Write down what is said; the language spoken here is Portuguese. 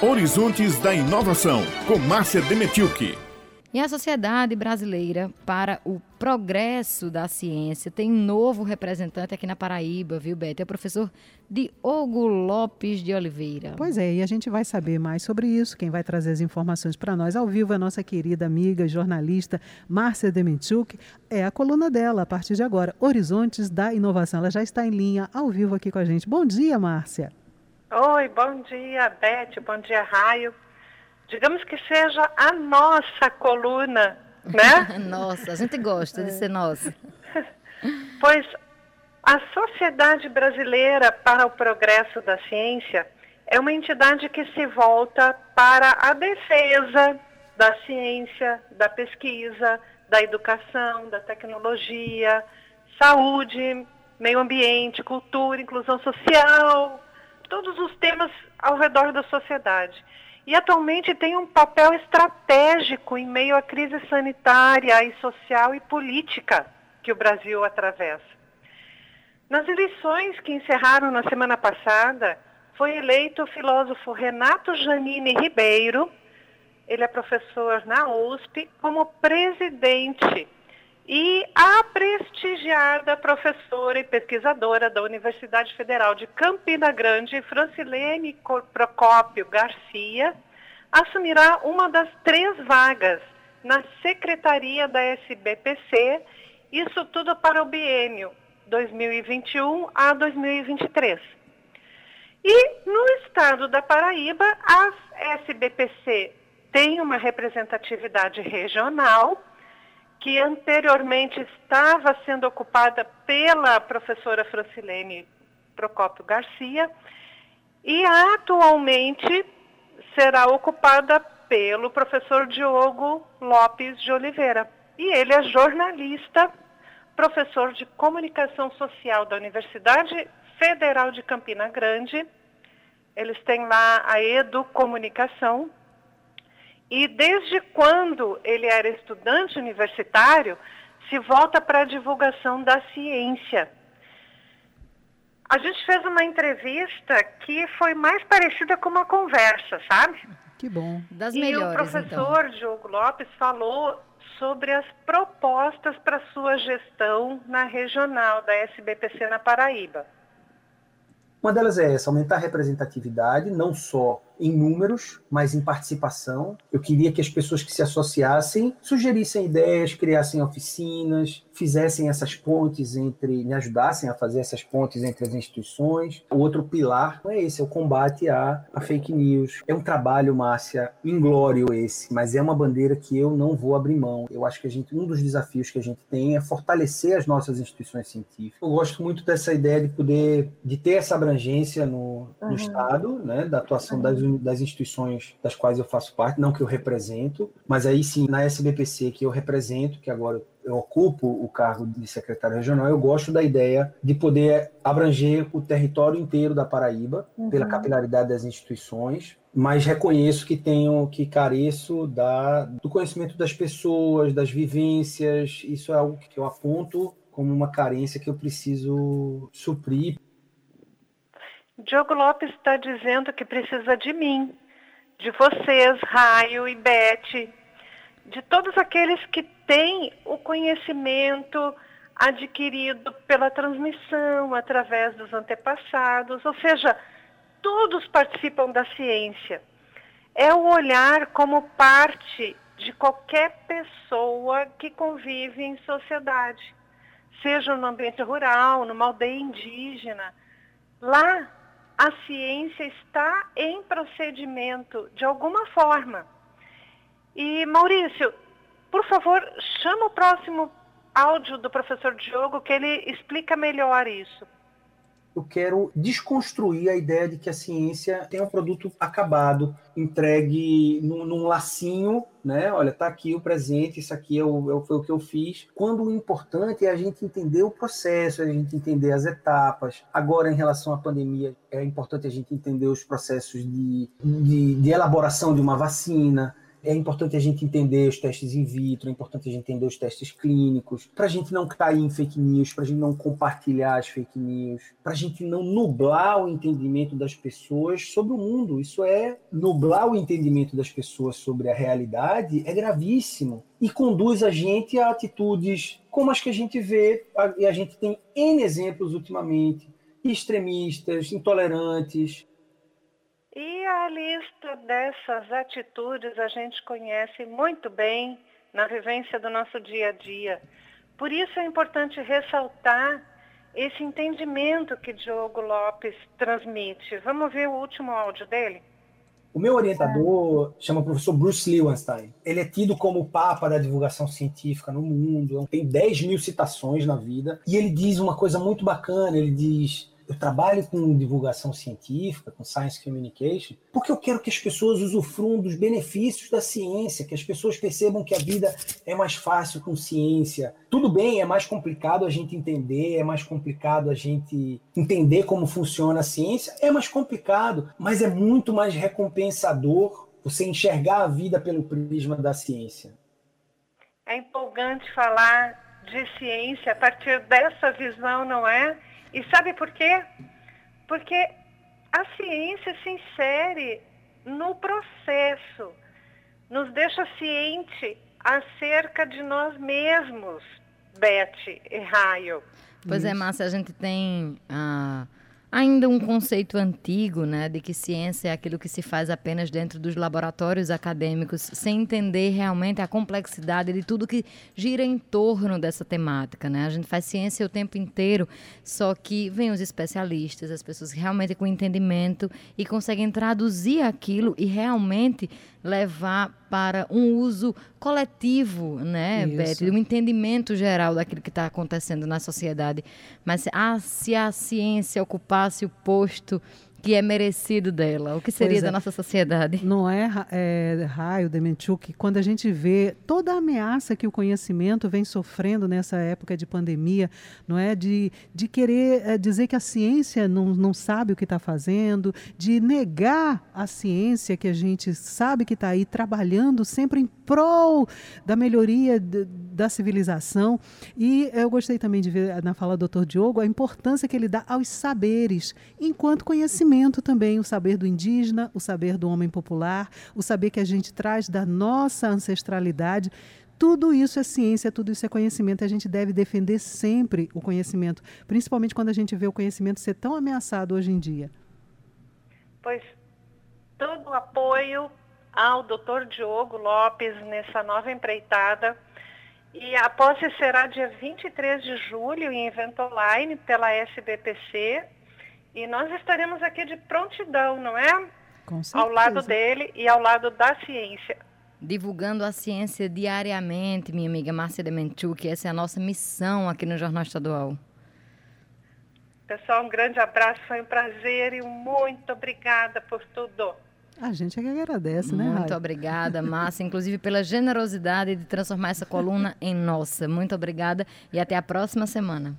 Horizontes da Inovação, com Márcia Demetilke. E a Sociedade Brasileira para o Progresso da Ciência tem um novo representante aqui na Paraíba, viu, Bete? É o professor Diogo Lopes de Oliveira. Pois é, e a gente vai saber mais sobre isso. Quem vai trazer as informações para nós ao vivo é a nossa querida amiga jornalista Márcia Demenchuk. É a coluna dela a partir de agora, Horizontes da Inovação. Ela já está em linha ao vivo aqui com a gente. Bom dia, Márcia. Oi, bom dia, Beth, bom dia, Raio. Digamos que seja a nossa coluna, né? nossa, a gente gosta de ser nossa. pois a Sociedade Brasileira para o Progresso da Ciência é uma entidade que se volta para a defesa da ciência, da pesquisa, da educação, da tecnologia, saúde, meio ambiente, cultura, inclusão social, todos os temas ao redor da sociedade. E atualmente tem um papel estratégico em meio à crise sanitária e social e política que o Brasil atravessa. Nas eleições que encerraram na semana passada, foi eleito o filósofo Renato Janine Ribeiro, ele é professor na USP, como presidente e a prestigiada professora e pesquisadora da Universidade Federal de Campina Grande, Francilene Procópio Garcia, assumirá uma das três vagas na secretaria da SBPC, isso tudo para o biênio 2021 a 2023. E no estado da Paraíba, a SBPC tem uma representatividade regional, que anteriormente estava sendo ocupada pela professora Francilene Procópio Garcia e atualmente será ocupada pelo professor Diogo Lopes de Oliveira. E ele é jornalista, professor de comunicação social da Universidade Federal de Campina Grande. Eles têm lá a Educomunicação e desde quando ele era estudante universitário, se volta para a divulgação da ciência. A gente fez uma entrevista que foi mais parecida com uma conversa, sabe? Que bom. Das e melhores, o professor então. Diogo Lopes falou sobre as propostas para sua gestão na regional da SBPC na Paraíba. Uma delas é essa, aumentar a representatividade, não só em números, mas em participação. Eu queria que as pessoas que se associassem sugerissem ideias, criassem oficinas, fizessem essas pontes entre, me ajudassem a fazer essas pontes entre as instituições. O outro pilar é esse, é o combate à, à fake news. É um trabalho, Márcia, inglório esse, mas é uma bandeira que eu não vou abrir mão. Eu acho que a gente, um dos desafios que a gente tem é fortalecer as nossas instituições científicas. Eu gosto muito dessa ideia de poder, de ter essa abrangência no, no uhum. Estado, né, da atuação das das instituições das quais eu faço parte, não que eu represento, mas aí sim, na SBPC que eu represento, que agora eu ocupo o cargo de secretário regional, eu gosto da ideia de poder abranger o território inteiro da Paraíba, uhum. pela capilaridade das instituições, mas reconheço que tenho, que careço da, do conhecimento das pessoas, das vivências, isso é algo que eu aponto como uma carência que eu preciso suprir Diogo Lopes está dizendo que precisa de mim, de vocês, Raio e Beth, de todos aqueles que têm o conhecimento adquirido pela transmissão, através dos antepassados, ou seja, todos participam da ciência. É o olhar como parte de qualquer pessoa que convive em sociedade, seja no ambiente rural, numa aldeia indígena. Lá a ciência está em procedimento de alguma forma. E, Maurício, por favor, chama o próximo áudio do professor Diogo, que ele explica melhor isso eu quero desconstruir a ideia de que a ciência tem um produto acabado, entregue num, num lacinho, né? Olha, tá aqui o presente, isso aqui é o, é foi o que eu fiz. Quando o importante é a gente entender o processo, é a gente entender as etapas. Agora, em relação à pandemia, é importante a gente entender os processos de, de, de elaboração de uma vacina, É importante a gente entender os testes in vitro, é importante a gente entender os testes clínicos, para a gente não cair em fake news, para a gente não compartilhar as fake news, para a gente não nublar o entendimento das pessoas sobre o mundo. Isso é nublar o entendimento das pessoas sobre a realidade é gravíssimo e conduz a gente a atitudes como as que a gente vê, e a gente tem N exemplos ultimamente, extremistas, intolerantes, e a lista dessas atitudes a gente conhece muito bem na vivência do nosso dia a dia. Por isso é importante ressaltar esse entendimento que Diogo Lopes transmite. Vamos ver o último áudio dele? O meu orientador chama o professor Bruce Lewenstein. Ele é tido como o papa da divulgação científica no mundo, tem 10 mil citações na vida, e ele diz uma coisa muito bacana, ele diz eu trabalho com divulgação científica, com science communication, porque eu quero que as pessoas usufruam dos benefícios da ciência, que as pessoas percebam que a vida é mais fácil com ciência. Tudo bem, é mais complicado a gente entender, é mais complicado a gente entender como funciona a ciência, é mais complicado, mas é muito mais recompensador você enxergar a vida pelo prisma da ciência. É empolgante falar de ciência a partir dessa visão, não é? E sabe por quê? Porque a ciência se insere no processo, nos deixa ciente acerca de nós mesmos, Beth e Raio. Pois é, Márcia, a gente tem a. Ah ainda um conceito antigo, né, de que ciência é aquilo que se faz apenas dentro dos laboratórios acadêmicos, sem entender realmente a complexidade de tudo que gira em torno dessa temática, né? A gente faz ciência o tempo inteiro, só que vem os especialistas, as pessoas realmente com entendimento e conseguem traduzir aquilo e realmente levar para um uso coletivo, né, Beth? Um entendimento geral daquilo que está acontecendo na sociedade. Mas ah, se a ciência ocupasse o posto que é merecido dela? O que seria é. da nossa sociedade? Não é, é Raio, Demenchuk, quando a gente vê toda a ameaça que o conhecimento vem sofrendo nessa época de pandemia, não é? De, de querer é, dizer que a ciência não, não sabe o que está fazendo, de negar a ciência que a gente sabe que está aí trabalhando sempre em prol da melhoria de, da civilização. E eu gostei também de ver na fala do Dr. Diogo a importância que ele dá aos saberes enquanto conhecimento também, o saber do indígena, o saber do homem popular, o saber que a gente traz da nossa ancestralidade. Tudo isso é ciência, tudo isso é conhecimento. A gente deve defender sempre o conhecimento, principalmente quando a gente vê o conhecimento ser tão ameaçado hoje em dia. Pois todo o apoio ao Dr. Diogo Lopes nessa nova empreitada. E a posse será dia 23 de julho em evento online pela SBPC e nós estaremos aqui de prontidão, não é? Com certeza. Ao lado dele e ao lado da ciência. Divulgando a ciência diariamente, minha amiga Márcia que essa é a nossa missão aqui no Jornal Estadual. Pessoal, um grande abraço, foi um prazer e muito obrigada por tudo. A gente é que agradece, né, Muito obrigada, Márcia, inclusive pela generosidade de transformar essa coluna em nossa. Muito obrigada e até a próxima semana.